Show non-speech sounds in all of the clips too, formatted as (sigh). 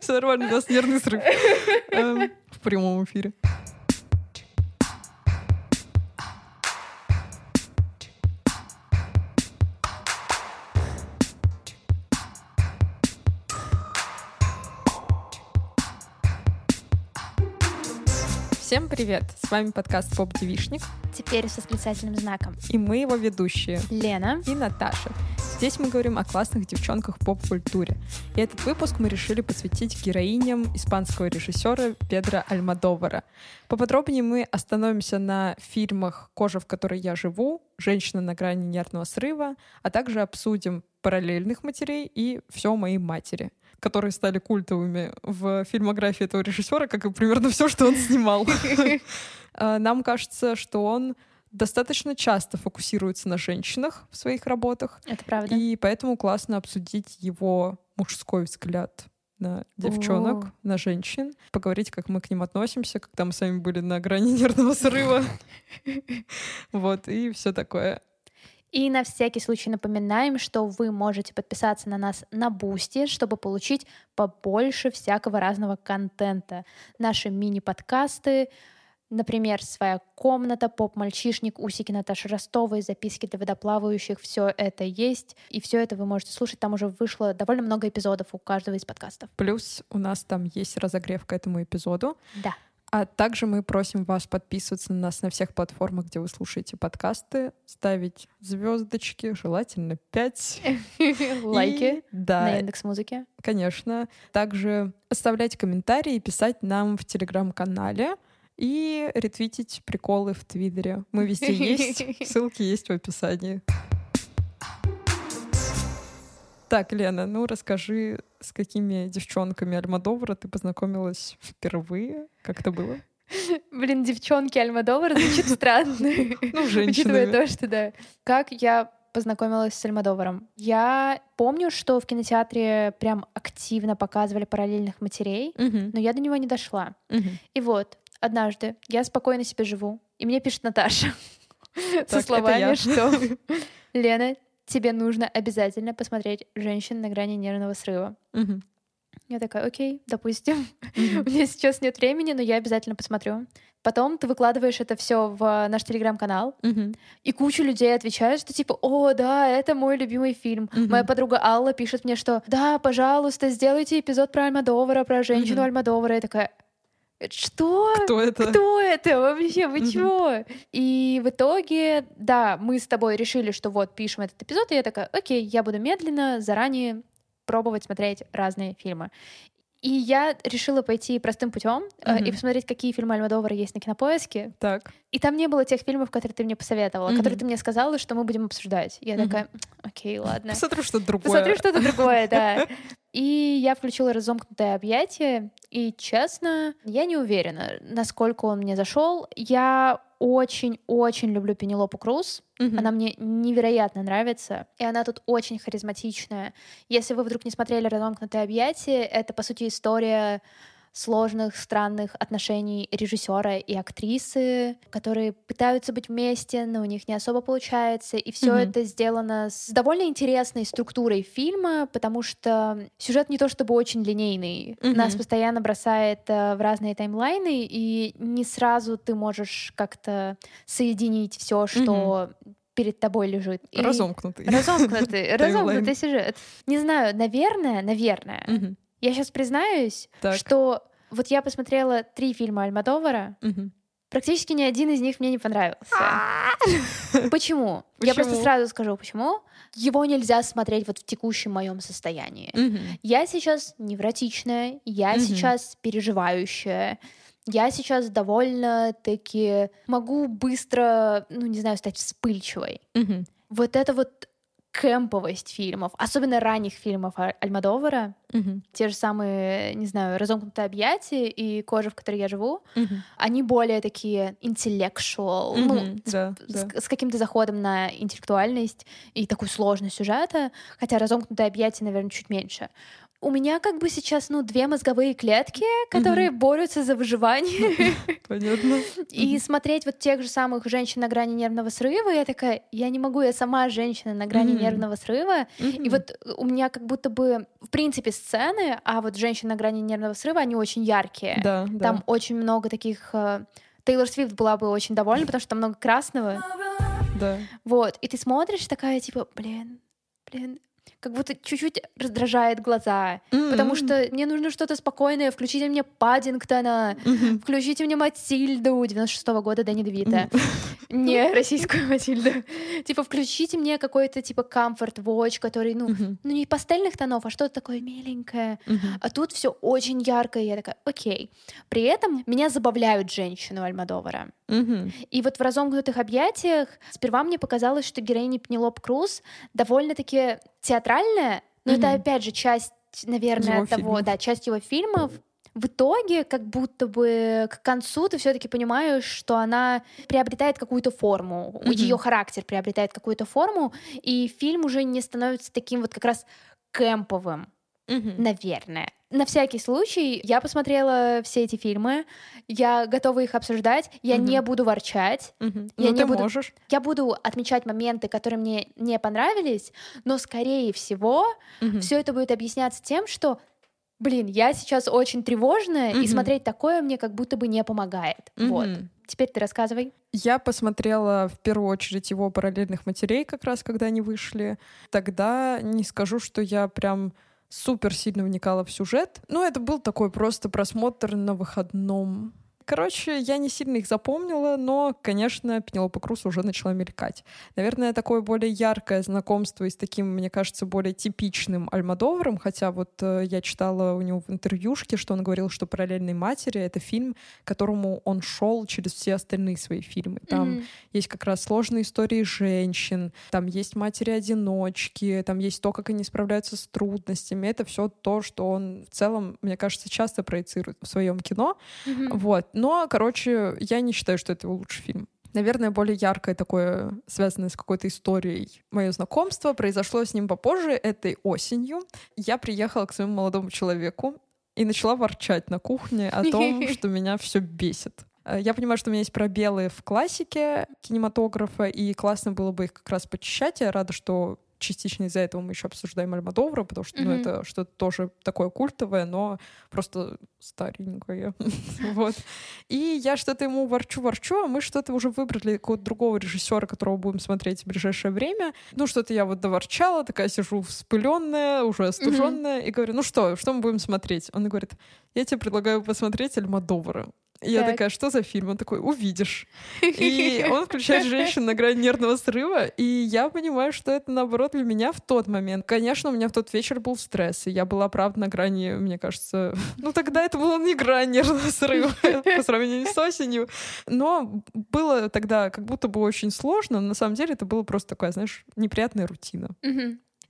Все нормально, у нас нервный срыв. Эм, в прямом эфире. Всем привет! С вами подкаст Поп Девишник. Теперь с восклицательным знаком. И мы его ведущие. Лена. И Наташа. Здесь мы говорим о классных девчонках поп-культуре. И этот выпуск мы решили посвятить героиням испанского режиссера Педро Альмадовара. Поподробнее мы остановимся на фильмах «Кожа, в которой я живу», «Женщина на грани нервного срыва», а также обсудим параллельных матерей и «Все моей матери» которые стали культовыми в фильмографии этого режиссера, как и примерно все, что он снимал. А, (laughs) нам кажется, что он достаточно часто фокусируется на женщинах в своих работах. Это правда. И поэтому классно обсудить его мужской взгляд на девчонок, О. на женщин, поговорить, как мы к ним относимся, когда мы с вами были на грани (laughs) нервного срыва. (laughs) Вот, и все такое. И на всякий случай напоминаем, что вы можете подписаться на нас на Бусти, чтобы получить побольше всякого разного контента. Наши мини-подкасты, например, «Своя комната», «Поп-мальчишник», «Усики Наташи Ростовой», «Записки для водоплавающих», все это есть. И все это вы можете слушать. Там уже вышло довольно много эпизодов у каждого из подкастов. Плюс у нас там есть разогрев к этому эпизоду. Да. А также мы просим вас подписываться на нас на всех платформах, где вы слушаете подкасты, ставить звездочки, желательно 5. (laughs) Лайки да, на индекс музыки. Конечно. Также оставлять комментарии и писать нам в телеграм-канале и ретвитить приколы в Твиттере. Мы везде есть, (laughs) ссылки есть в описании. Так, Лена, ну расскажи, с какими девчонками Альмадовара ты познакомилась впервые? Как это было? Блин, девчонки Альмадовара звучит (laughs) странно. Ну, женщины. Учитывая то, что да. Как я познакомилась с Альмадоваром. Я помню, что в кинотеатре прям активно показывали параллельных матерей, но я до него не дошла. И вот, однажды я спокойно себе живу, и мне пишет Наташа со словами, что (laughs) Лена, тебе нужно обязательно посмотреть «Женщин на грани нервного срыва». Я такая, окей, допустим. (laughs) У меня сейчас нет времени, но я обязательно посмотрю. Потом ты выкладываешь это все в наш телеграм-канал, mm-hmm. и куча людей отвечают, что типа, о, да, это мой любимый фильм. Mm-hmm. Моя подруга Алла пишет мне, что да, пожалуйста, сделайте эпизод про Альмадовара, про женщину mm-hmm. Альмадовара. Я такая, что? Кто это? Кто это вообще? Вы чего? И в итоге, да, мы с тобой решили, что вот пишем этот эпизод, и я такая, окей, я буду медленно, заранее пробовать смотреть разные фильмы. И я решила пойти простым путем mm-hmm. э, и посмотреть, какие фильмы Альмадовара есть на кинопоиске. Так. И там не было тех фильмов, которые ты мне посоветовала, mm-hmm. которые ты мне сказала, что мы будем обсуждать. Я mm-hmm. такая, окей, ладно. Посмотрю что-то другое. Посмотрю что-то другое, да. (laughs) И я включила разомкнутое объятие, и честно, я не уверена, насколько он мне зашел. Я очень-очень люблю Пенелопу Круз. Mm-hmm. Она мне невероятно нравится. И она тут очень харизматичная. Если вы вдруг не смотрели «Разомкнутое объятие», это, по сути, история сложных, странных отношений режиссера и актрисы, которые пытаются быть вместе, но у них не особо получается. И все mm-hmm. это сделано с довольно интересной структурой фильма, потому что сюжет не то чтобы очень линейный. Mm-hmm. Нас постоянно бросает э, в разные таймлайны, и не сразу ты можешь как-то соединить все, что mm-hmm перед тобой лежит. И... Разомкнутый. Разомкнутый. (laughs) Разомкнутый сюжет. Не знаю, наверное, наверное, угу. Я сейчас признаюсь, так. что вот я посмотрела три фильма Альмадовара, угу. практически ни один из них мне не понравился. (laughs) Почему? Я просто сразу скажу, почему. Его нельзя смотреть вот в текущем моем состоянии. Я сейчас невротичная, я сейчас переживающая, я сейчас довольно-таки могу быстро, ну не знаю, стать вспыльчивой. Вот это вот кэмповость фильмов, особенно ранних фильмов Альмадовара, угу. те же самые, не знаю, «Разомкнутое объятие» и «Кожа, в которой я живу», угу. они более такие intellectual, угу, ну, да, с, да. с, с каким-то заходом на интеллектуальность и такую сложность сюжета, хотя «Разомкнутое объятие», наверное, чуть меньше. У меня как бы сейчас, ну, две мозговые клетки, которые mm-hmm. борются за выживание. (laughs) Понятно. И смотреть вот тех же самых женщин на грани нервного срыва, я такая, я не могу, я сама женщина на грани mm-hmm. нервного срыва. Mm-hmm. И вот у меня как будто бы, в принципе, сцены, а вот женщины на грани нервного срыва, они очень яркие. Да, Там да. очень много таких... Э, Тейлор Свифт была бы очень довольна, потому что там много красного. Да. Вот. И ты смотришь такая, типа, блин, блин, как будто чуть-чуть раздражает глаза, mm-hmm. потому что мне нужно что-то спокойное. Включите мне Паддингтона, mm-hmm. включите мне Матильду 96-го года Дэнни Девита. Mm-hmm. Не российскую Матильду. Типа, включите мне какой-то типа Comfort Watch, который, ну, mm-hmm. ну не пастельных тонов, а что-то такое миленькое. Mm-hmm. А тут все очень яркое. Я такая, окей. При этом меня забавляют женщины Альмадовара. Mm-hmm. И вот в разомкнутых объятиях сперва мне показалось, что героиня Пенелоп Круз довольно-таки театральная, но mm-hmm. это опять же часть, наверное, его того, фильмов. да, часть его фильмов. В итоге, как будто бы к концу ты все-таки понимаешь, что она приобретает какую-то форму, mm-hmm. ее характер приобретает какую-то форму, и фильм уже не становится таким вот как раз кэмповым, mm-hmm. наверное на всякий случай я посмотрела все эти фильмы, я готова их обсуждать, я угу. не буду ворчать, угу. я ну, не буду, можешь. я буду отмечать моменты, которые мне не понравились, но скорее всего угу. все это будет объясняться тем, что блин, я сейчас очень тревожная, угу. и смотреть такое мне как будто бы не помогает. Угу. Вот. Теперь ты рассказывай. Я посмотрела в первую очередь его параллельных матерей, как раз когда они вышли. Тогда не скажу, что я прям супер сильно вникала в сюжет. Ну, это был такой просто просмотр на выходном. Короче, я не сильно их запомнила, но, конечно, Пенелопа Круз уже начала мелькать. Наверное, такое более яркое знакомство и с таким, мне кажется, более типичным Альмадовром, хотя вот э, я читала у него в интервьюшке, что он говорил, что «Параллельной матери» — это фильм, которому он шел через все остальные свои фильмы. Там mm-hmm. есть как раз сложные истории женщин, там есть матери-одиночки, там есть то, как они справляются с трудностями. Это все то, что он в целом, мне кажется, часто проецирует в своем кино. Mm-hmm. Вот. Но, короче, я не считаю, что это его лучший фильм. Наверное, более яркое такое, связанное с какой-то историей, мое знакомство произошло с ним попозже, этой осенью. Я приехала к своему молодому человеку и начала ворчать на кухне о том, (laughs) что меня все бесит. Э, я понимаю, что у меня есть пробелы в классике кинематографа, и классно было бы их как раз почищать. Я рада, что частично из-за этого мы еще обсуждаем Альмадовра, потому что, mm-hmm. ну, это что-то тоже такое культовое, но просто старенькое. (laughs) вот. И я что-то ему ворчу-ворчу, а мы что-то уже выбрали какого-то другого режиссера, которого будем смотреть в ближайшее время. Ну, что-то я вот доворчала, такая сижу вспыленная, уже остуженная, mm-hmm. и говорю, ну что, что мы будем смотреть? Он говорит, я тебе предлагаю посмотреть Альмадовра. Я так. такая, что за фильм? Он такой, увидишь. И (laughs) он включает женщин на грани нервного срыва, и я понимаю, что это, наоборот, для меня в тот момент. Конечно, у меня в тот вечер был стресс, и я была, правда, на грани, мне кажется... (laughs) Ну, тогда это было не грань нервного срыва (laughs) по сравнению с осенью. Но было тогда как будто бы очень сложно, но на самом деле это было просто такая, знаешь, неприятная рутина.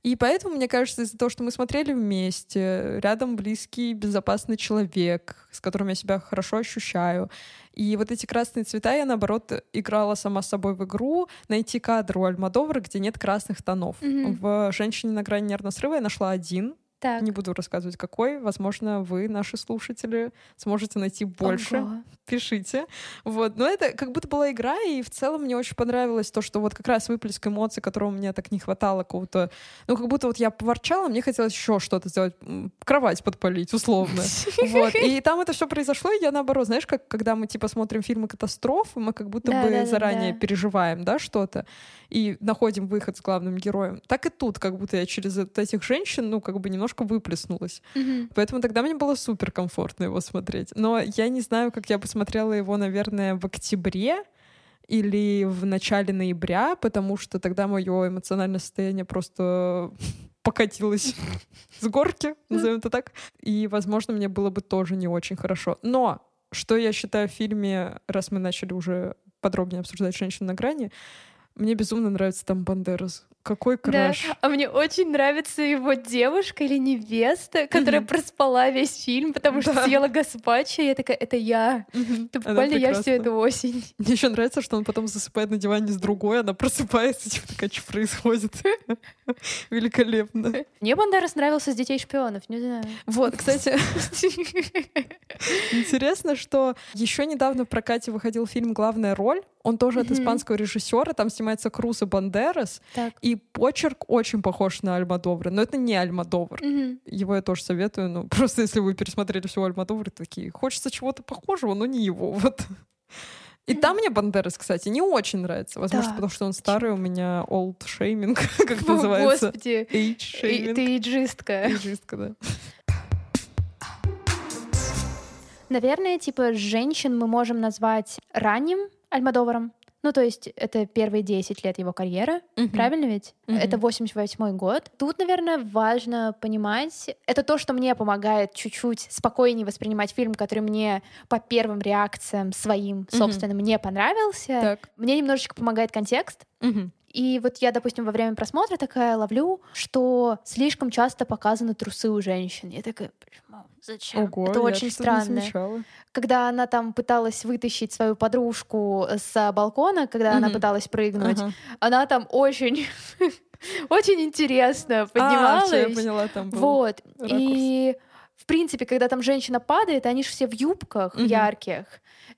И поэтому, мне кажется, из-за того, что мы смотрели вместе, рядом близкий, безопасный человек, с которым я себя хорошо ощущаю, и вот эти красные цвета я, наоборот, играла сама с собой в игру найти кадр у Альмадовра, где нет красных тонов. Mm-hmm. В «Женщине на грани нервного срыва» я нашла один, так. Не буду рассказывать, какой. Возможно, вы, наши слушатели, сможете найти больше. Ого. Пишите. Вот. Но это как будто была игра, и в целом мне очень понравилось то, что вот как раз выплеск эмоций, которого мне так не хватало, какого-то... Ну, как будто вот я поворчала, мне хотелось еще что-то сделать, кровать подпалить, условно. (laughs) Вот. И там это все произошло, и я наоборот, знаешь, как когда мы типа смотрим фильмы катастрофы, мы как будто бы заранее переживаем, да, что-то, и находим выход с главным героем. Так и тут, как будто я через этих женщин, ну, как бы немножко немножко выплеснулось. Mm-hmm. Поэтому тогда мне было супер комфортно его смотреть. Но я не знаю, как я посмотрела его, наверное, в октябре или в начале ноября, потому что тогда мое эмоциональное состояние просто (laughs) покатилось с горки, назовем это так. И, возможно, мне было бы тоже не очень хорошо. Но что я считаю в фильме, раз мы начали уже подробнее обсуждать «Женщину на грани», мне безумно нравится там Бандерас. Какой Да, краш. а мне очень нравится его девушка или невеста, которая Мгм. проспала весь фильм, потому что Да. съела гаспачо, и я такая, это я. Мгм. Это буквально я всю эту осень. Мне еще нравится, что он потом засыпает на диване с другой, она просыпается, типа такая, что происходит. (laughs) Великолепно. Мне Бандерас нравился с «Детей шпионов», не знаю. Вот, кстати, (laughs) интересно, что еще недавно в прокате выходил фильм «Главная роль». Он тоже от испанского режиссера. Там снимается Круз и Бандерас. Так. И почерк очень похож на Альмадовра. Но это не Альмадовр. Мгм. Его я тоже советую. Ну, (laughs) просто если вы пересмотрели всего Альмадовра, такие, хочется чего-то похожего, но не его. (laughs) Вот. И там мне Бандерас, кстати, не очень нравится. Возможно, Да. потому что он старый, у меня old shaming, (laughs) как это называется. Господи, Age и- shaming. ты иджистка. Эйджистка, да. Наверное, типа женщин мы можем назвать ранним Альмадоваром. Ну, то есть это первые 10 лет его карьеры, правильно ведь? Мгм. Это 88 год. Тут, наверное, важно понимать, это то, что мне помогает чуть-чуть спокойнее воспринимать фильм, который мне по первым реакциям своим собственным не понравился. Так. Мне немножечко помогает контекст. Мгм. И вот я, допустим, во время просмотра такая ловлю, что слишком часто показаны трусы у женщин. Я такая? Зачем? Ого, это очень странно. Когда она там пыталась вытащить свою подружку с балкона, когда она Мгм. пыталась прыгнуть, Ага. она там очень, (laughs) очень интересно А, поднималась. всё, я поняла, там был Вот. ракурс. И в принципе, когда там женщина падает, они же все в юбках Мгм. ярких.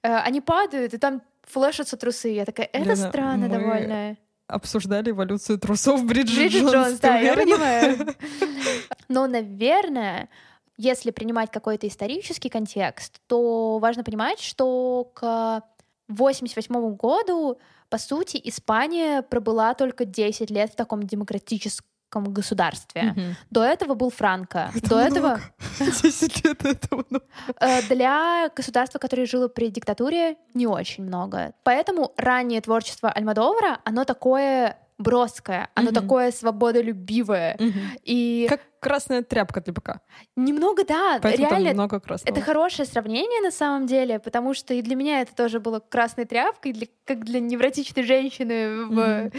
Э, Они падают, и там флешатся трусы. Я такая, это Лена, странно мы довольно. Обсуждали эволюцию трусов Бриджит, Бриджит Джонс. Джонс, да, я понимаю. (laughs) Но, наверное, если принимать какой-то исторический контекст, то важно понимать, что к 1988 году, по сути, Испания пробыла только 10 лет в таком демократическом государстве. Мгм. До этого был Франко. (laughs) Это До этого (laughs) много. 10 лет этого много. э, для государства, которое жило при диктатуре, не очень много. Поэтому раннее творчество Альмадовара, оно такое броское, оно Мгм. такое свободолюбивое. И Как красная тряпка для быка. немного, да, Поэтому там реально, много красного. это хорошее сравнение на самом деле, потому что и для меня это тоже было красной тряпкой, для, как для невротичной женщины в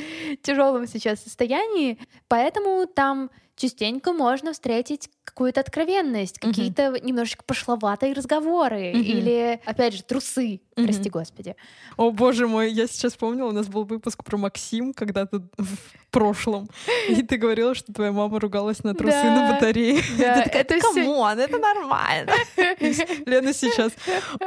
тяжелом сейчас состоянии. Поэтому там частенько можно встретить какую-то откровенность, Мгм. какие-то немножечко пошловатые разговоры Мгм. или, опять же, трусы, Мгм. прости господи. О, боже мой, я сейчас вспомнила, у нас был выпуск про Максим когда-то в прошлом. И ты говорила, что твоя мама ругалась на трусы. На батарее. (laughs) Да, Ты такая, это «Да всё- come on, это нормально. (laughs) Лена сейчас,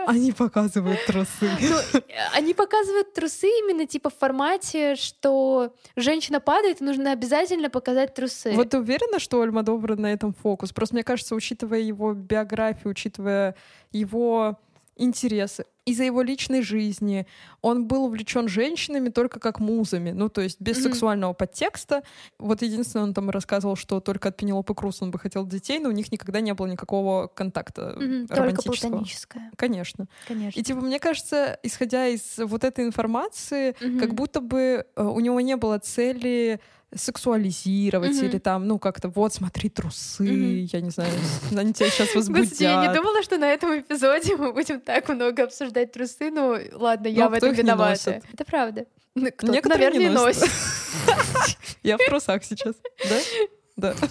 они показывают трусы. Ну, они показывают трусы именно типа в формате, что женщина падает, нужно обязательно показать трусы. Вот ты уверена, что у Альмадовра на этом фокус? Просто мне кажется, учитывая его биографию, учитывая его интересы, из-за его личной жизни, он был увлечен женщинами только как музами, ну то есть без Мгм. сексуального подтекста. Вот единственное, он там рассказывал, что только от Пенелопы Круз он бы хотел детей, но у них никогда не было никакого контакта Только романтического. платоническое, Конечно. конечно. И типа мне кажется, исходя из вот этой информации, Мгм. как будто бы э, у него не было цели сексуализировать Мгм. или там, ну как-то вот смотри трусы, Мгм. я не знаю, они тебя сейчас возбудят. Господи, я не думала, что на этом эпизоде мы будем так много обсуждать трусы. Ну, ладно, я Ну, в этом не виновата. Это правда. Кто-то, Некоторые не наверное, и носят. носит. (laughs) Я в трусах сейчас, да? Да. (laughs)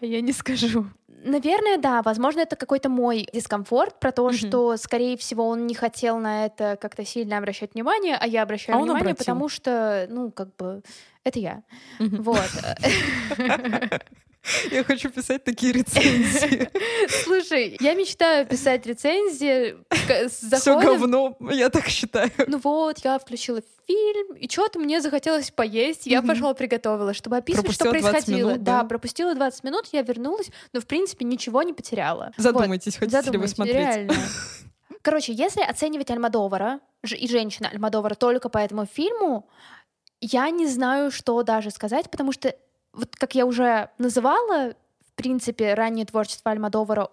А Я не скажу. Наверное, да. Возможно, это какой-то мой дискомфорт про то, Мгм. что, скорее всего, он не хотел на это как-то сильно обращать внимание, а я обращаю А внимание, обратил. потому что, ну, как бы, это я. Мгм. Вот. (laughs) (laughs) (laughs) Я хочу писать такие рецензии. (laughs) Слушай, я мечтаю писать рецензии Все говно, я так считаю. Ну вот, я включила фильм, и что-то мне захотелось поесть, я пошла приготовила, чтобы описывать, что 20 происходило. да? пропустила 20 минут, я вернулась, но в принципе ничего не потеряла. Задумайтесь, хотите ли вы смотреть. (laughs) Короче, если оценивать Альмадовара и женщина Альмадовара только по этому фильму, я не знаю, что даже сказать, потому что, вот как я уже называла, в принципе, раннее творчество Альмадовара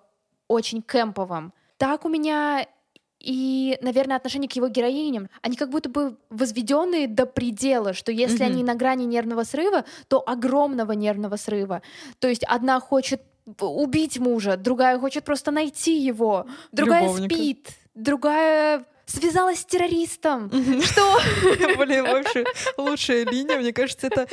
очень кемповым. Так у меня и, наверное, отношение к его героиням, они как будто бы возведенные до предела, что если Мгм. они на грани нервного срыва, то огромного нервного срыва. То есть одна хочет убить мужа, другая хочет просто найти его, другая Любовника. спит, другая связалась с террористом. Что? (laughs) Блин, вообще лучшая линия, мне кажется, это...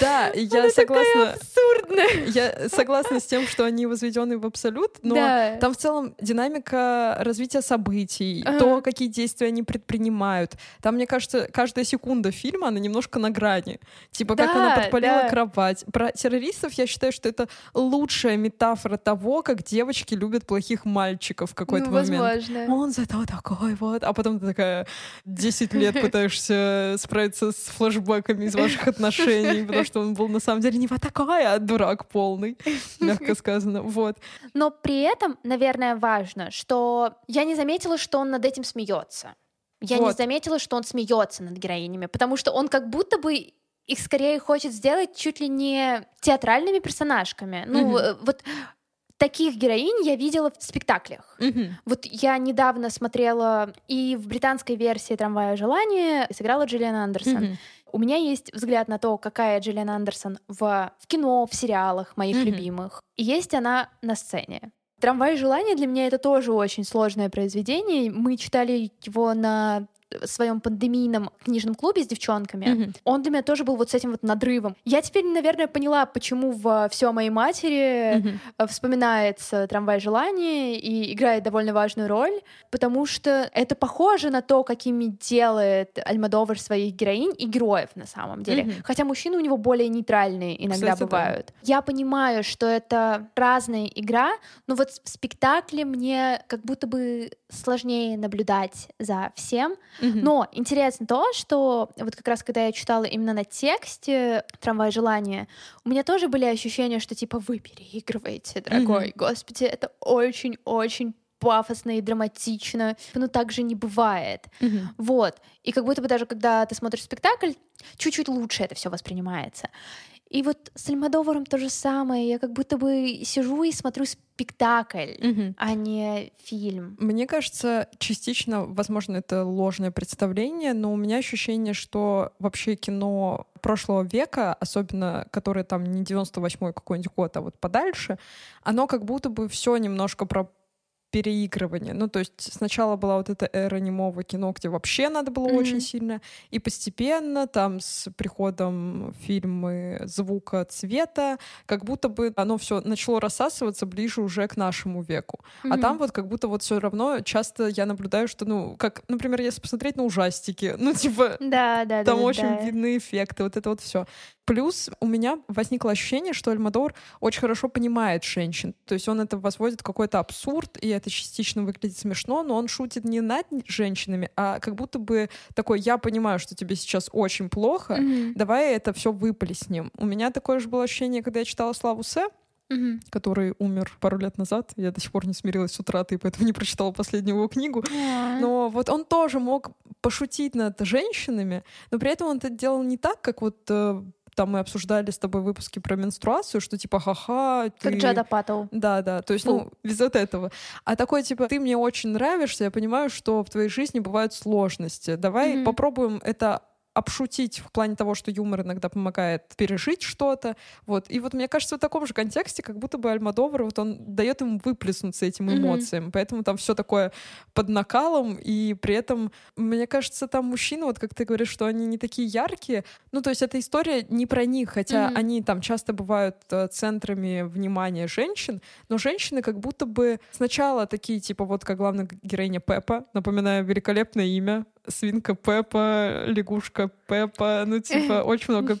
Да, я согласна... абсурдная. Я согласна с тем, что они возведены в абсолют, но там в целом динамика развития событий, то, какие действия они предпринимают. Там, мне кажется, каждая секунда фильма, она немножко на грани. Типа, как она подпалила кровать. Про террористов я считаю, что это лучшая метафора того, как девочки любят плохих мальчиков в какой-то Ну, момент. Он зато такой вот, а потом ты такая 10 лет (laughs) пытаешься справиться с флешбэками из ваших отношений, потому что он был на самом деле не вот такой, а дурак полный, мягко (laughs) сказано. Вот. Но при этом, наверное, важно, что я не заметила, что он над этим смеется. Я не Вот. заметила, что он смеется над героинями, потому что он как будто бы их скорее хочет сделать чуть ли не театральными персонажками. Ну, э, вот таких героинь я видела в спектаклях. Вот я недавно смотрела и в британской версии «Трамвая желания» сыграла Джиллиан Андерсон. Мгм. У меня есть взгляд на то, какая Джиллиан Андерсон в, в кино, в сериалах моих Мгм. любимых. И есть она на сцене. «Трамвай желания» для меня это тоже очень сложное произведение. Мы читали его на своем пандемийном книжном клубе с девчонками. Мгм. Он для меня тоже был вот с этим вот надрывом. Я теперь, наверное, поняла, почему в все моей матери э, вспоминается трамвай желаний и играет довольно важную роль, потому что это похоже на то, какими делает Альмадовар своих героинь и героев на самом деле. Мгм. Хотя мужчины у него более нейтральные иногда Кстати, да. бывают. Я понимаю, что это разная игра, но вот в спектакле мне как будто бы сложнее наблюдать за всем. Но интересно то, что вот как раз когда я читала именно на тексте «Трамвай желания», у меня тоже были ощущения, что типа вы переигрываете, дорогой. Господи, это очень-очень пафосно и драматично. Но так же не бывает. Мгм. Вот. И как будто бы даже когда ты смотришь спектакль, чуть-чуть лучше это все воспринимается. И вот с Альмадоваром то же самое. Я как будто бы сижу и смотрю спектакль, Мгм. а не фильм. Мне кажется, частично, возможно, это ложное представление, но у меня ощущение, что вообще кино прошлого века, особенно которое там не 98-й какой-нибудь год, а вот подальше, оно как будто бы все немножко про переигрывание. Ну, то есть сначала была вот эта эра немого кино, где вообще надо было Мгм. очень сильно, и постепенно там с приходом фильмы звука, цвета, как будто бы оно все начало рассасываться ближе уже к нашему веку. А Мгм. там вот как будто вот все равно часто я наблюдаю, что, ну, как, например, если посмотреть на ужастики, (laughs) ну, типа, Да, да, там да, очень да. видны эффекты, вот это вот все. Плюс у меня возникло ощущение, что Альмадор очень хорошо понимает женщин. То есть он это возводит в какой-то абсурд, и это частично выглядит смешно, но он шутит не над женщинами, а как будто бы такой, я понимаю, что тебе сейчас очень плохо, Мгм. давай это все ним. У меня такое же было ощущение, когда я читала Славу Се, Мгм. который умер пару лет назад. Я до сих пор не смирилась с утратой, поэтому не прочитала последнюю его книгу. А. Но вот он тоже мог пошутить над женщинами, но при этом он это делал не так, как вот э, там мы обсуждали с тобой выпуски про менструацию, что типа ха-ха, ты... Как Джада Паттоу. Да, да, то есть, ну, без вот этого. А такой, типа, ты мне очень нравишься, я понимаю, что в твоей жизни бывают сложности. Давай Мгм. попробуем это обшутить в плане того, что юмор иногда помогает пережить что-то. Вот. И вот мне кажется, в таком же контексте, как будто бы Альмадовар, вот он дает ему выплеснуться этим эмоциям. Поэтому там все такое под накалом, и при этом, мне кажется, там мужчины, вот как ты говоришь, что они не такие яркие. Ну, то есть эта история не про них, хотя Мгм. они там часто бывают э, центрами внимания женщин, но женщины как будто бы сначала такие, типа, вот как главная героиня Пеппа, напоминаю, великолепное имя, свинка Пеппа, лягушка Пеппа, ну, типа, (laughs) очень много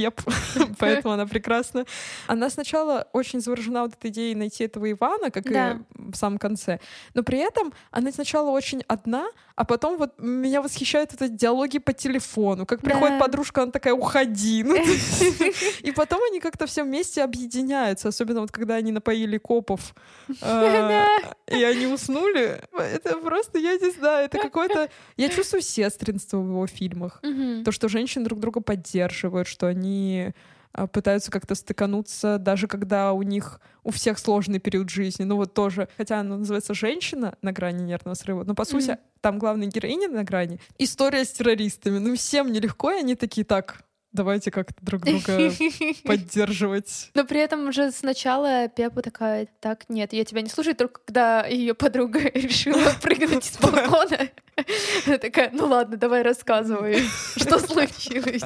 пеп, (laughs) поэтому она прекрасна. Она сначала очень заворожена вот этой идеей найти этого Ивана, как Да. и в самом конце, но при этом она сначала очень одна, а потом вот меня восхищают вот эти диалоги по телефону, как приходит Да. подружка, она такая, уходи. Ну, (laughs) И потом они как-то все вместе объединяются, особенно вот когда они напоили копов, (laughs) э, и они уснули. Это просто, я не знаю, это какое-то... Я чувствую сестринство в его фильмах. То, что женщины друг друга поддерживают, что они а, пытаются как-то стыкануться, даже когда у них у всех сложный период жизни. Ну вот тоже, хотя оно называется «Женщина на грани нервного срыва», но по сути Мгм. там главная героиня на грани. История с террористами. Ну всем нелегко, и они такие, так, давайте как-то друг друга (laughs) поддерживать. Но при этом уже сначала Пепа такая, так, нет, я тебя не слушаю, только когда ее подруга (laughs) решила (laughs) прыгнуть с балкона. Она такая, ну ладно, давай рассказывай, что случилось.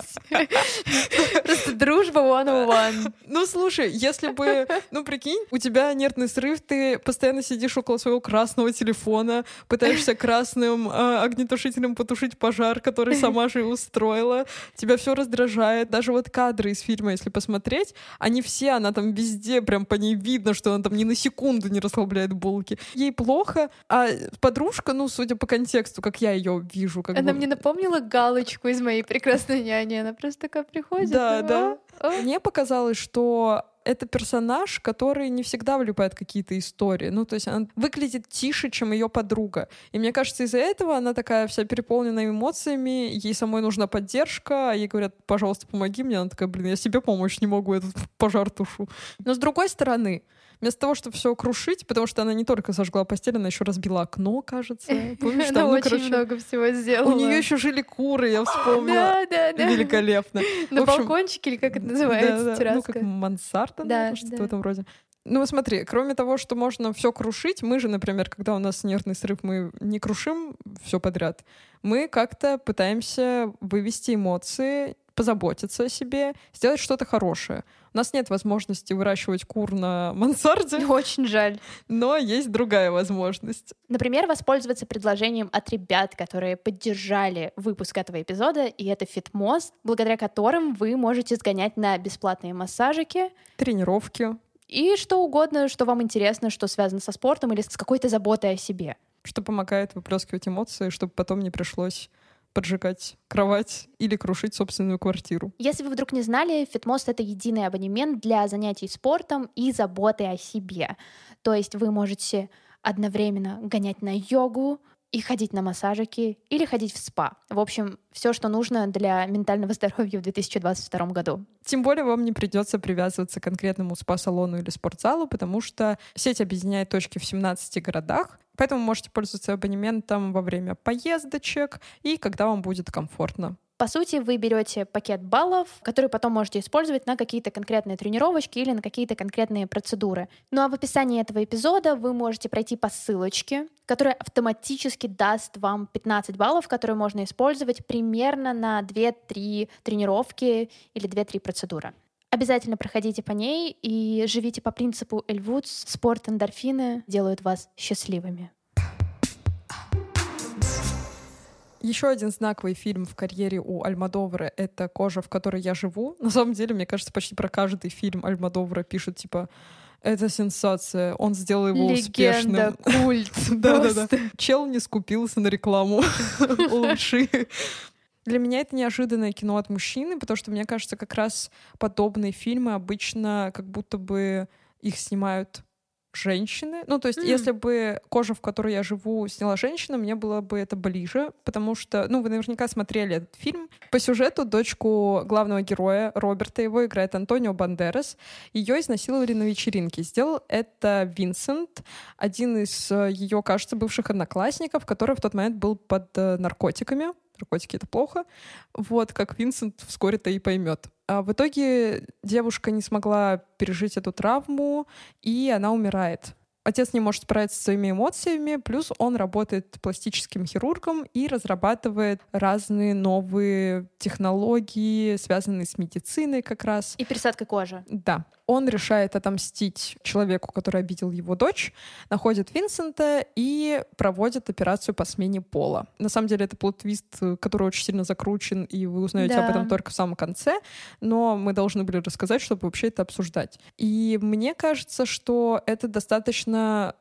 Просто дружба one on one. Ну, слушай, если бы, ну, прикинь, у тебя нервный срыв, ты постоянно сидишь около своего красного телефона, пытаешься красным э, огнетушителем потушить пожар, который сама же и устроила, тебя все раздражает. Даже вот кадры из фильма, если посмотреть, они все, она там везде, прям по ней видно, что она там ни на секунду не расслабляет булки. Ей плохо, а подружка, ну, судя по контексту, как я ее вижу, как Она бы... мне напомнила галочку из моей прекрасной няни. Она просто такая приходит. Да, и, да. «О, о». Мне показалось, что это персонаж, который не всегда влипает какие-то истории. Ну, то есть она выглядит тише, чем ее подруга. И мне кажется, из-за этого она такая вся переполнена эмоциями, ей самой нужна поддержка, а ей говорят, пожалуйста, помоги мне. Она такая, блин, я себе помочь не могу, этот пожар тушу. Но с другой стороны, вместо того, чтобы все крушить, потому что она не только сожгла постель, она еще разбила окно, кажется. (laughs) Помнишь, Она там, ну, очень короче, много всего сделала. у нее еще жили куры, я вспомнила. Да, да, да. Великолепно. На общем, балкончике или как это называется, Да, да, Ну, как мансарда, Да, наверное, что-то да. в этом роде. Ну, смотри, кроме того, что можно все крушить, мы же, например, когда у нас нервный срыв, мы не крушим все подряд. Мы как-то пытаемся вывести эмоции, позаботиться о себе, сделать что-то хорошее. У нас нет возможности выращивать кур на (laughs) мансарде, (laughs) Очень жаль. но есть другая возможность. Например, воспользоваться предложением от ребят, которые поддержали выпуск этого эпизода, и это Фитмост, благодаря которым вы можете сгонять на бесплатные массажики Тренировки, и что угодно, что вам интересно, что связано со спортом или с какой-то заботой о себе. что помогает выплескивать эмоции, чтобы потом не пришлось поджигать кровать или крушить собственную квартиру. Если вы вдруг не знали, Фитмост — это единый абонемент для занятий спортом и заботы о себе. То есть вы можете одновременно гонять на йогу, и ходить на массажики или ходить в спа. В общем, все, что нужно для ментального здоровья в 2022 году. Тем более вам не придется привязываться к конкретному спа-салону или спортзалу, потому что сеть объединяет точки в 17 городах, поэтому можете пользоваться абонементом во время поездочек и когда вам будет комфортно. По сути, вы берете пакет баллов, который потом можете использовать на какие-то конкретные тренировочки или на какие-то конкретные процедуры. Ну а в описании этого эпизода вы можете пройти по ссылочке, которая автоматически даст вам 15 баллов, которые можно использовать примерно на 2-3 тренировки или 2-3 процедуры. Обязательно проходите по ней и живите по принципу Эльвудс. Спорт эндорфины делают вас счастливыми. Еще один знаковый фильм в карьере у Альмадовра — это «Кожа, в которой я живу». На самом деле, мне кажется, почти про каждый фильм Альмадовра пишут, типа, это сенсация, он сделал его Легенда, успешным. культ. (laughs) Да-да-да. Чел не скупился на рекламу (laughs) лучший. Для меня это неожиданное кино от мужчины, потому что, мне кажется, как раз подобные фильмы обычно как будто бы их снимают женщины. Ну, то есть, М. если бы кожа, в которой я живу, сняла женщина, мне было бы это ближе, потому что, ну, вы наверняка смотрели этот фильм. По сюжету дочку главного героя Роберта, его играет Антонио Бандерас, ее изнасиловали на вечеринке. Сделал это Винсент, один из ее, кажется, бывших одноклассников, который в тот момент был под э, наркотиками. Наркотики — это плохо. Вот, как Винсент вскоре-то и поймет. А в итоге девушка не смогла пережить эту травму, и она умирает. Отец не может справиться со своими эмоциями, плюс он работает пластическим хирургом и разрабатывает разные новые технологии, связанные с медициной как раз. И пересадка кожи. Да. Он решает отомстить человеку, который обидел его дочь, находит Винсента и проводит операцию по смене пола. На самом деле это плод-твист, который очень сильно закручен, и вы узнаете Да. об этом только в самом конце, но мы должны были рассказать, чтобы вообще это обсуждать. И мне кажется, что это достаточно,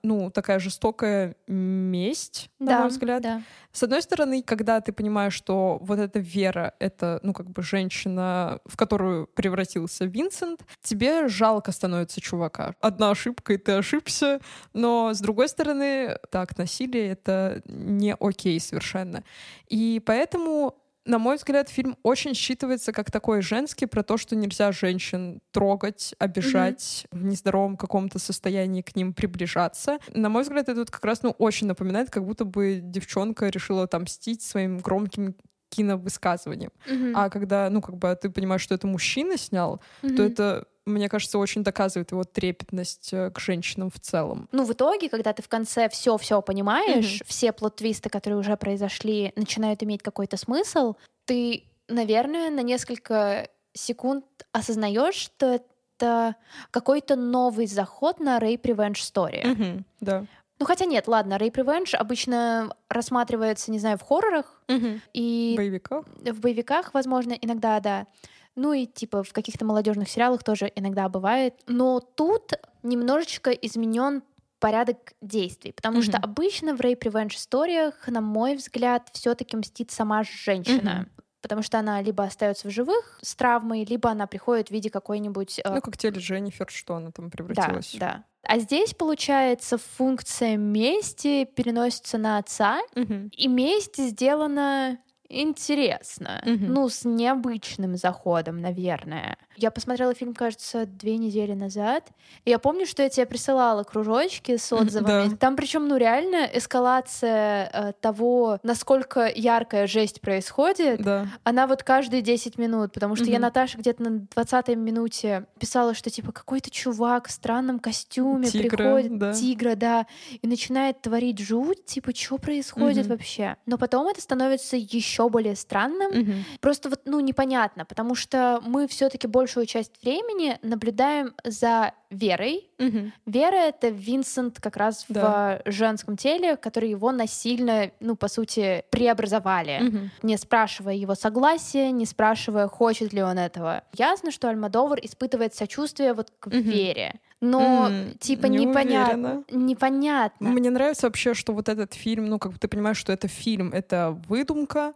ну, такая жестокая месть, на да, мой взгляд. Да. С одной стороны, когда ты понимаешь, что вот эта вера — это, ну, как бы женщина, в которую превратился Винсент, тебе жалко становится чувака. Одна ошибка, и ты ошибся. Но, с другой стороны, так, насилие — это не окей совершенно. И поэтому на мой взгляд, фильм очень считывается как такой женский про то, что нельзя женщин трогать, обижать, в нездоровом каком-то состоянии к ним приближаться. На мой взгляд, это вот как раз ну, очень напоминает, как будто бы девчонка решила отомстить своим громким киновысказыванием. Мгм. А когда, ну, как бы ты понимаешь, что это мужчина снял, Мгм. то это мне кажется, очень доказывает его трепетность э, к женщинам в целом. Ну, в итоге, когда ты в конце все-все понимаешь, mm-hmm. все плод-твисты, которые уже произошли, начинают иметь какой-то смысл, ты, наверное, на несколько секунд осознаешь, что это какой-то новый заход на Rape Revenge Story. Mm-hmm, да. Ну, хотя нет, ладно, Rape Revenge обычно рассматривается, не знаю, в хоррорах mm-hmm. и... В боевиках? В боевиках, возможно, иногда, да. Ну и типа в каких-то молодежных сериалах тоже иногда бывает. Но тут немножечко изменен порядок действий, потому mm-hmm. что обычно в Rape Revenge историях, на мой взгляд, все-таки мстит сама женщина. Mm-hmm потому что она либо остается в живых с травмой, либо она приходит в виде какой-нибудь... Э, ну, как теле Дженнифер, что она там превратилась. Да, да. А здесь, получается, функция мести переносится на отца, угу. и месть сделана интересно. Угу. Ну, с необычным заходом, наверное. Я посмотрела фильм, кажется, две недели назад. И я помню, что я тебе присылала кружочки с отзывами. Да. Там причем, ну, реально эскалация э, того, насколько яркая жесть происходит, да. она вот каждые 10 минут. Потому что угу. я Наташа где-то на 20-й минуте писала, что типа какой-то чувак в странном костюме Тигра, приходит, да. тигра, да, и начинает творить жуть, типа, что происходит угу. вообще. Но потом это становится еще более странным. Угу. Просто вот, ну, непонятно, потому что мы все-таки большую часть времени наблюдаем за Верой. Угу. Вера — это Винсент как раз да. в женском теле, который его насильно, ну, по сути, преобразовали, угу. не спрашивая его согласия, не спрашивая, хочет ли он этого. Ясно, что Альмадовар испытывает сочувствие вот к угу. Вере. Но, mm, типа, не непонятно. Уверена. Непонятно. Мне нравится вообще, что вот этот фильм, ну, как бы ты понимаешь, что это фильм, это выдумка,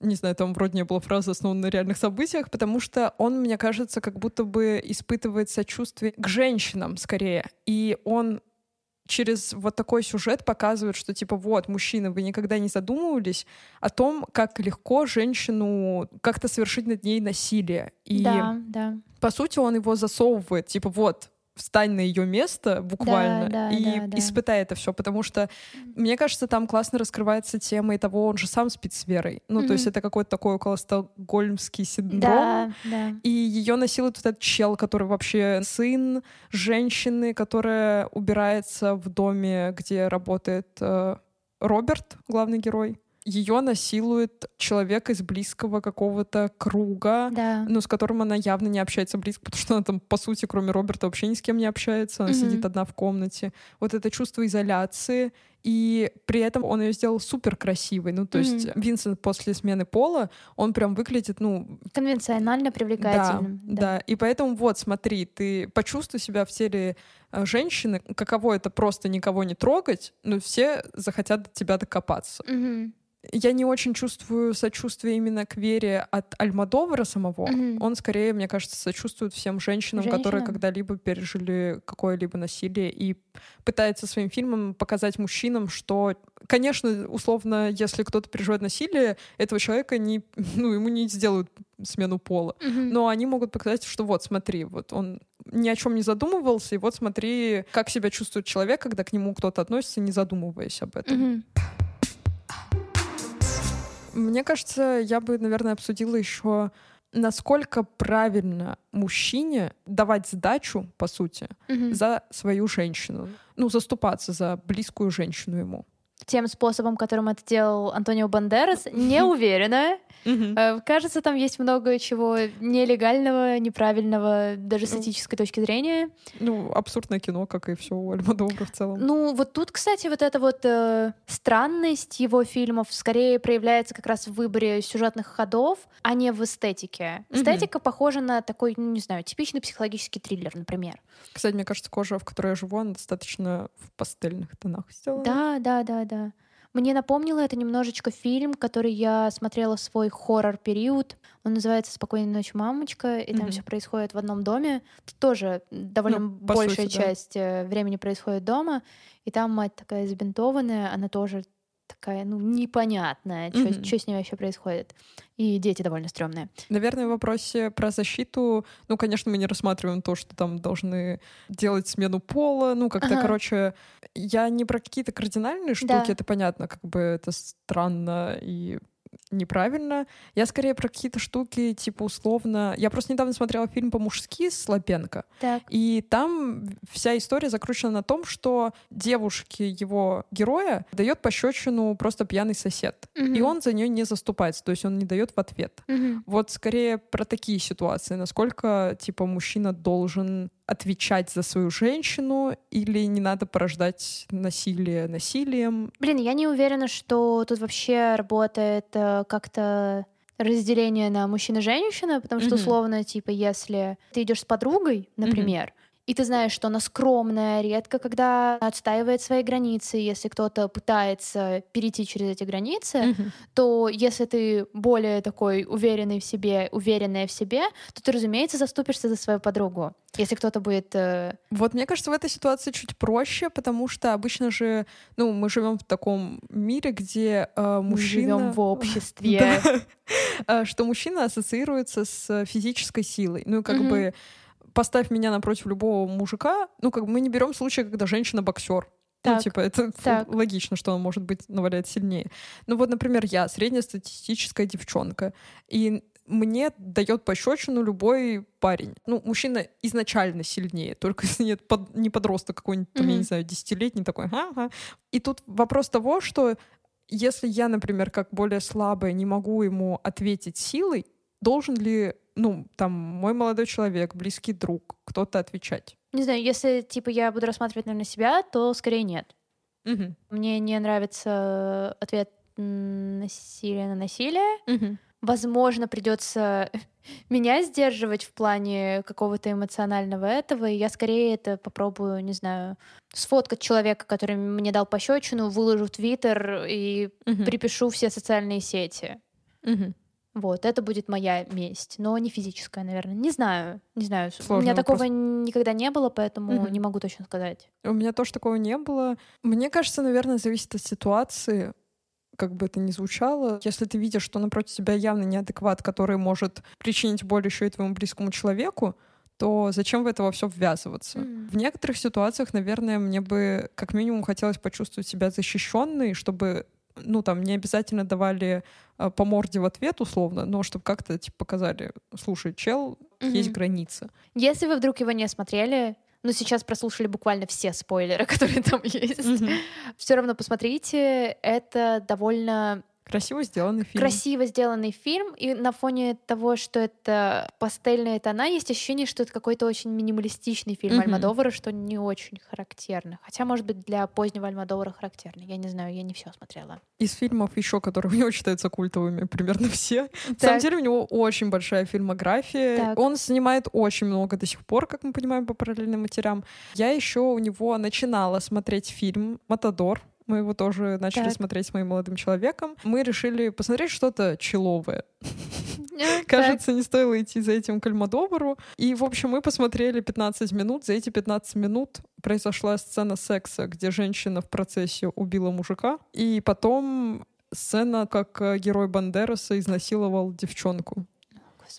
не знаю, там вроде не было фразы, основанной на реальных событиях, потому что он, мне кажется, как будто бы испытывает сочувствие к женщинам скорее. И он через вот такой сюжет показывает, что типа вот, мужчины, вы никогда не задумывались о том, как легко женщину как-то совершить над ней насилие. И да, да. по сути он его засовывает, типа вот, встань на ее место буквально да, да, и да, да. испытай это все, потому что мне кажется, там классно раскрывается тема и того, он же сам спит с Верой. Ну, mm-hmm. то есть это какой-то такой около стокгольмский синдром. Да, да. И ее насилует вот этот чел, который вообще сын женщины, которая убирается в доме, где работает э, Роберт, главный герой ее насилует человек из близкого какого-то круга, да. ну, с которым она явно не общается близко, потому что она там, по сути, кроме Роберта, вообще ни с кем не общается. Она Мгм. сидит одна в комнате. Вот это чувство изоляции. И при этом он ее сделал супер красивой. Ну, то есть Винсент после смены пола, он прям выглядит, ну, Конвенционально привлекательным. да, да. И поэтому вот, смотри, ты почувствуй себя в теле э, женщины, каково это просто никого не трогать, но все захотят до тебя докопаться. Мгм. Я не очень чувствую сочувствие именно к Вере от Альмадовара самого. Мгм. Он скорее, мне кажется, сочувствует всем женщинам, которые Женщинам? когда-либо пережили какое-либо насилие и пытается своим фильмом показать мужчинам, что, конечно, условно, если кто-то переживает насилие, этого человека не, (laughs) ну, ему не сделают смену пола. Мгм. Но они могут показать, что вот, смотри, вот он ни о чем не задумывался, и вот смотри, как себя чувствует человек, когда к нему кто-то относится, не задумываясь об этом. Мгм. Мне кажется, я бы, наверное, обсудила еще, насколько правильно мужчине давать сдачу, по сути, Мгм. за свою женщину. Ну, заступаться за близкую женщину ему. Тем способом, которым это делал Антонио Бандерас, (laughs) не уверена. Э, Кажется, там есть много чего нелегального, неправильного, даже с Ну. этической точки зрения. Ну, абсурдное кино, как и все у Альмадовра в целом. Ну, вот тут, кстати, вот эта вот э, странность его фильмов скорее проявляется как раз в выборе сюжетных ходов, а не в эстетике. Эстетика похожа на такой, ну, не знаю, типичный психологический триллер, например. Кстати, мне кажется, кожа, в которой я живу, она достаточно в пастельных тонах сделана. Да, да, да, да. Мне напомнило это немножечко фильм, который я смотрела в свой хоррор-период. Он называется «Спокойной ночи, мамочка», и там Мгм. все происходит в одном доме. Это тоже довольно Ну, большая сути, да. часть э, времени происходит дома. И там мать такая забинтованная, она тоже такая, ну, непонятная, что Мгм. с ней вообще происходит. И дети довольно стрёмные. Наверное, в вопросе про защиту, ну, конечно, мы не рассматриваем то, что там должны делать смену пола, ну, как-то, Ага. короче, я не про какие-то кардинальные штуки, Да. это понятно, как бы это странно и неправильно. Я скорее про какие-то штуки, типа условно... Я просто недавно смотрела фильм по-мужски с Лапенко. Так. И там вся история закручена на том, что девушке его героя дает пощечину просто пьяный сосед. Мгм. И он за нее не заступается, то есть он не дает в ответ. Мгм. Вот скорее про такие ситуации, насколько типа мужчина должен отвечать за свою женщину или не надо порождать насилие насилием. Блин, я не уверена, что тут вообще работает э, как-то разделение на мужчина и женщина, потому что Мгм. условно, типа, если ты идешь с подругой, например, и ты знаешь, что она скромная, редко когда отстаивает свои границы, если кто-то пытается перейти через эти границы, то если ты более такой уверенный в себе, уверенная в себе, то ты, разумеется, заступишься за свою подругу. Если кто-то будет... э, Вот мне кажется, в этой ситуации чуть проще, потому что обычно же, ну, мы живем в таком мире, где э, мы мужчина... живем в обществе. (laughs) Э, что мужчина ассоциируется с физической силой. Ну, как бы поставь меня напротив любого мужика, ну, как бы мы не берем случая, когда женщина боксер. Ну, типа, это так. логично, что он может быть наваляет сильнее. Ну, вот, например, я среднестатистическая девчонка, и мне дает пощечину любой парень. Ну, мужчина изначально сильнее, только если нет под- не подросток какой-нибудь, там, я не знаю, десятилетний такой. Ага. И тут вопрос того, что если я, например, как более слабая, не могу ему ответить силой, должен ли, ну, там, мой молодой человек, близкий друг, кто-то отвечать? Не знаю, если, типа, я буду рассматривать, наверное, себя, то скорее нет. Мгм. Мне не нравится ответ м, насилие на насилие. Мгм. Возможно, придется (laughs) меня сдерживать в плане какого-то эмоционального этого, и я скорее это попробую, не знаю, сфоткать человека, который мне дал пощечину, выложу в Твиттер и Мгм. припишу все социальные сети. Мгм. Вот, это будет моя месть, но не физическая, наверное. Не знаю, не знаю. У Сложный меня вопрос. такого никогда не было, поэтому Мгм. не могу точно сказать. У меня тоже такого не было. Мне кажется, наверное, зависит от ситуации, как бы это ни звучало. Если ты видишь, что напротив тебя явно неадекват, который может причинить боль еще и твоему близкому человеку, то зачем в это во все ввязываться? Мгм. В некоторых ситуациях, наверное, мне бы как минимум хотелось почувствовать себя защищенной, чтобы ну, там, не обязательно давали э, по морде в ответ, условно, но чтобы как-то, типа, показали, слушай, чел, есть Мгм. граница. Если вы вдруг его не смотрели, ну сейчас прослушали буквально все спойлеры, (laughs) которые там есть, все равно посмотрите. Это довольно Красиво сделанный фильм. красиво сделанный фильм, и на фоне того, что это пастельные тона, есть ощущение, что это какой-то очень минималистичный фильм Мгм. Альмадовара, что не очень характерно. Хотя, может быть, для позднего Альмадовара характерно. Я не знаю, я не все смотрела. Из фильмов еще, которые (laughs) у него считаются культовыми, примерно все. На Так. самом деле у него очень большая фильмография. Так. Он снимает очень много до сих пор, как мы понимаем, по параллельным матерям. Я еще у него начинала смотреть фильм «Матадор». Мы его тоже начали Так. смотреть с моим молодым человеком. Мы решили посмотреть что-то человое. Э, (laughs) Кажется, не стоило идти за этим к Альмадовару. И, в общем, мы посмотрели 15 минут. За эти 15 минут произошла сцена секса, где женщина в процессе убила мужика. И потом сцена, как э, герой Бандераса изнасиловал девчонку.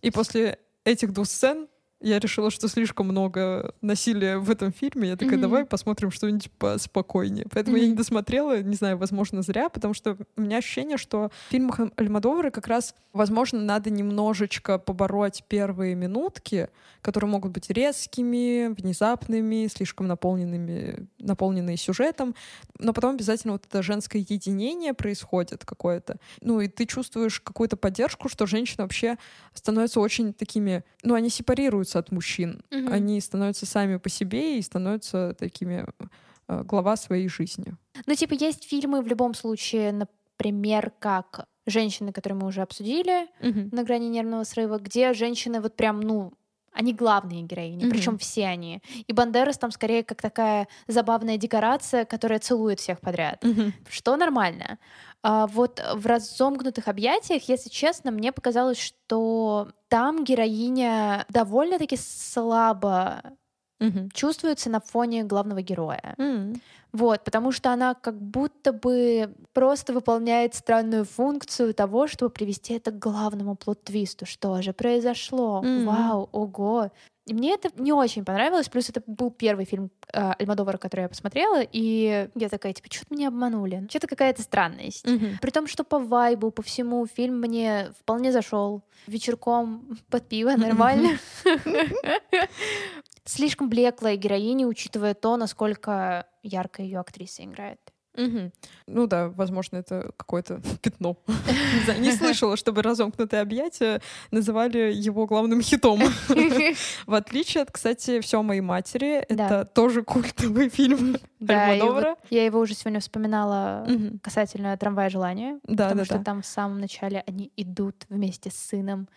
И после этих двух сцен я решила, что слишком много насилия в этом фильме. Я такая, Мгм. давай посмотрим что-нибудь поспокойнее. Поэтому я не досмотрела, не знаю, возможно, зря, потому что у меня ощущение, что в фильмах Аль- Альмадовара как раз, возможно, надо немножечко побороть первые минутки, которые могут быть резкими, внезапными, слишком наполненными, наполненные сюжетом, но потом обязательно вот это женское единение происходит какое-то. Ну, и ты чувствуешь какую-то поддержку, что женщины вообще становятся очень такими, ну, они сепарируются от мужчин. Мгм. Они становятся сами по себе и становятся такими э, глава своей жизни. Ну, типа, есть фильмы в любом случае, например, как «Женщины», которые мы уже обсудили, на грани нервного срыва, где женщины вот прям, ну, они главные героини, Мгм. причем все они. И Бандерас там скорее как такая забавная декорация, которая целует всех подряд, что нормально. А вот в разомкнутых объятиях, если честно, мне показалось, что там героиня довольно-таки слабо Мгм. чувствуется на фоне главного героя. Мгм. Вот, потому что она как будто бы просто выполняет странную функцию того, чтобы привести это к главному плод-твисту. Что же произошло? Мгм. Вау, ого. И мне это не очень понравилось, плюс это был первый фильм э, Альмадовара, который я посмотрела, и я такая, типа, что-то меня обманули, что-то какая-то странность. Мгм. При том, что по вайбу, по всему фильм мне вполне зашел. Вечерком под пиво нормально. (laughs) Слишком блеклая героиня, учитывая то, насколько ярко ее актриса играет. Мгм. Ну да, возможно, это какое-то (laughs) пятно. (laughs) Не знаю, не слышала, чтобы «Разомкнутые объятия» называли его главным хитом. (laughs) В отличие от, кстати, «Все моей матери», это тоже культовый фильм Альмадовара. я его уже сегодня вспоминала касательно «Трамвая желания», Да, потому что там в самом начале они идут вместе с сыном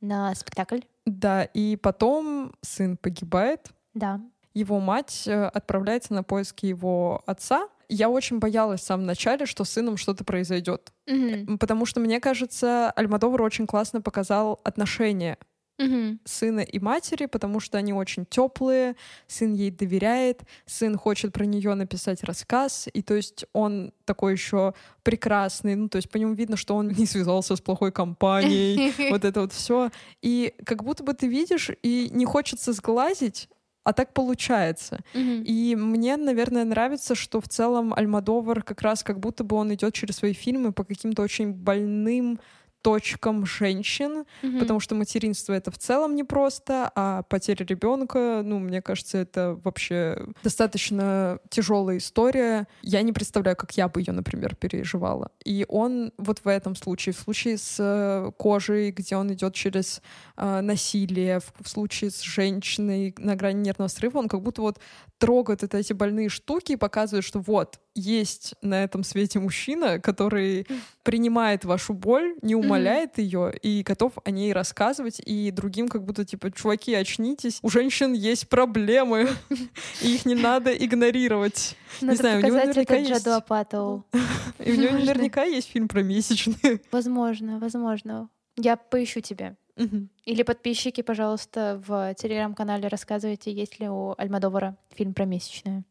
на спектакль. Да, и потом сын погибает, Да. его мать э, отправляется на поиски его отца. Я очень боялась в самом начале, что с сыном что-то произойдет. Мгм. Потому что, мне кажется, Альмадовар очень классно показал отношения Мгм. сына и матери, потому что они очень теплые, сын ей доверяет, сын хочет про нее написать рассказ, и то есть он такой еще прекрасный, ну то есть по нему видно, что он (laughs) не связался с плохой компанией, (laughs) вот это вот все. И как будто бы ты видишь, и не хочется сглазить, а так получается. Мгм. И мне, наверное, нравится, что в целом Альмадовар как раз как будто бы он идет через свои фильмы по каким-то очень больным точкам женщин, Мгм. потому что материнство это в целом непросто, а потеря ребенка, ну, мне кажется, это вообще достаточно тяжелая история. Я не представляю, как я бы ее, например, переживала. И он вот в этом случае, в случае с э, кожей, где он идет через э, насилие, в, в случае с женщиной на грани нервного срыва, он как будто вот трогает вот эти больные штуки и показывает, что вот есть на этом свете мужчина, который принимает вашу боль, не умаляет ее и готов о ней рассказывать, и другим как будто типа, чуваки, очнитесь, у женщин есть проблемы, и (laughs) их не надо игнорировать. Надо знаю, у него наверняка это есть- Джаду. (laughs) И у него (laughs) наверняка есть фильм про месячные. Возможно, возможно. Я поищу тебе. Или подписчики, пожалуйста, в телеграм-канале рассказывайте, есть ли у Альмадовара фильм про месячные.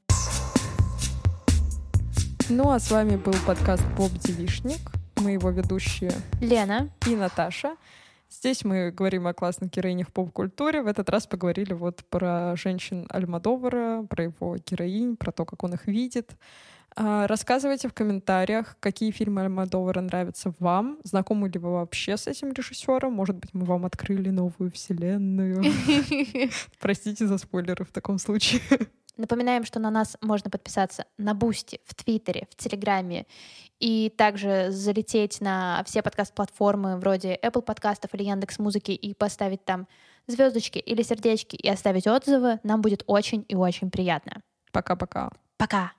Ну а с вами был подкаст Боб Девишник. Мы его ведущие Лена, и Наташа. Здесь мы говорим о классных героинях поп-культуре. В этот раз поговорили вот про женщин Альмадовара, про его героинь, про то, как он их видит. А, Рассказывайте в комментариях, какие фильмы Альмадовара нравятся вам. Знакомы ли вы вообще с этим режиссером? Может быть, мы вам открыли новую вселенную. (laughs) Простите за спойлеры в таком случае. Напоминаем, что на нас можно подписаться на Бусти, в Твиттере, в Телеграме и также залететь на все подкаст-платформы вроде Apple подкастов или Яндекс Музыки и поставить там звездочки или сердечки и оставить отзывы. Нам будет очень и очень приятно. Пока-пока. Пока!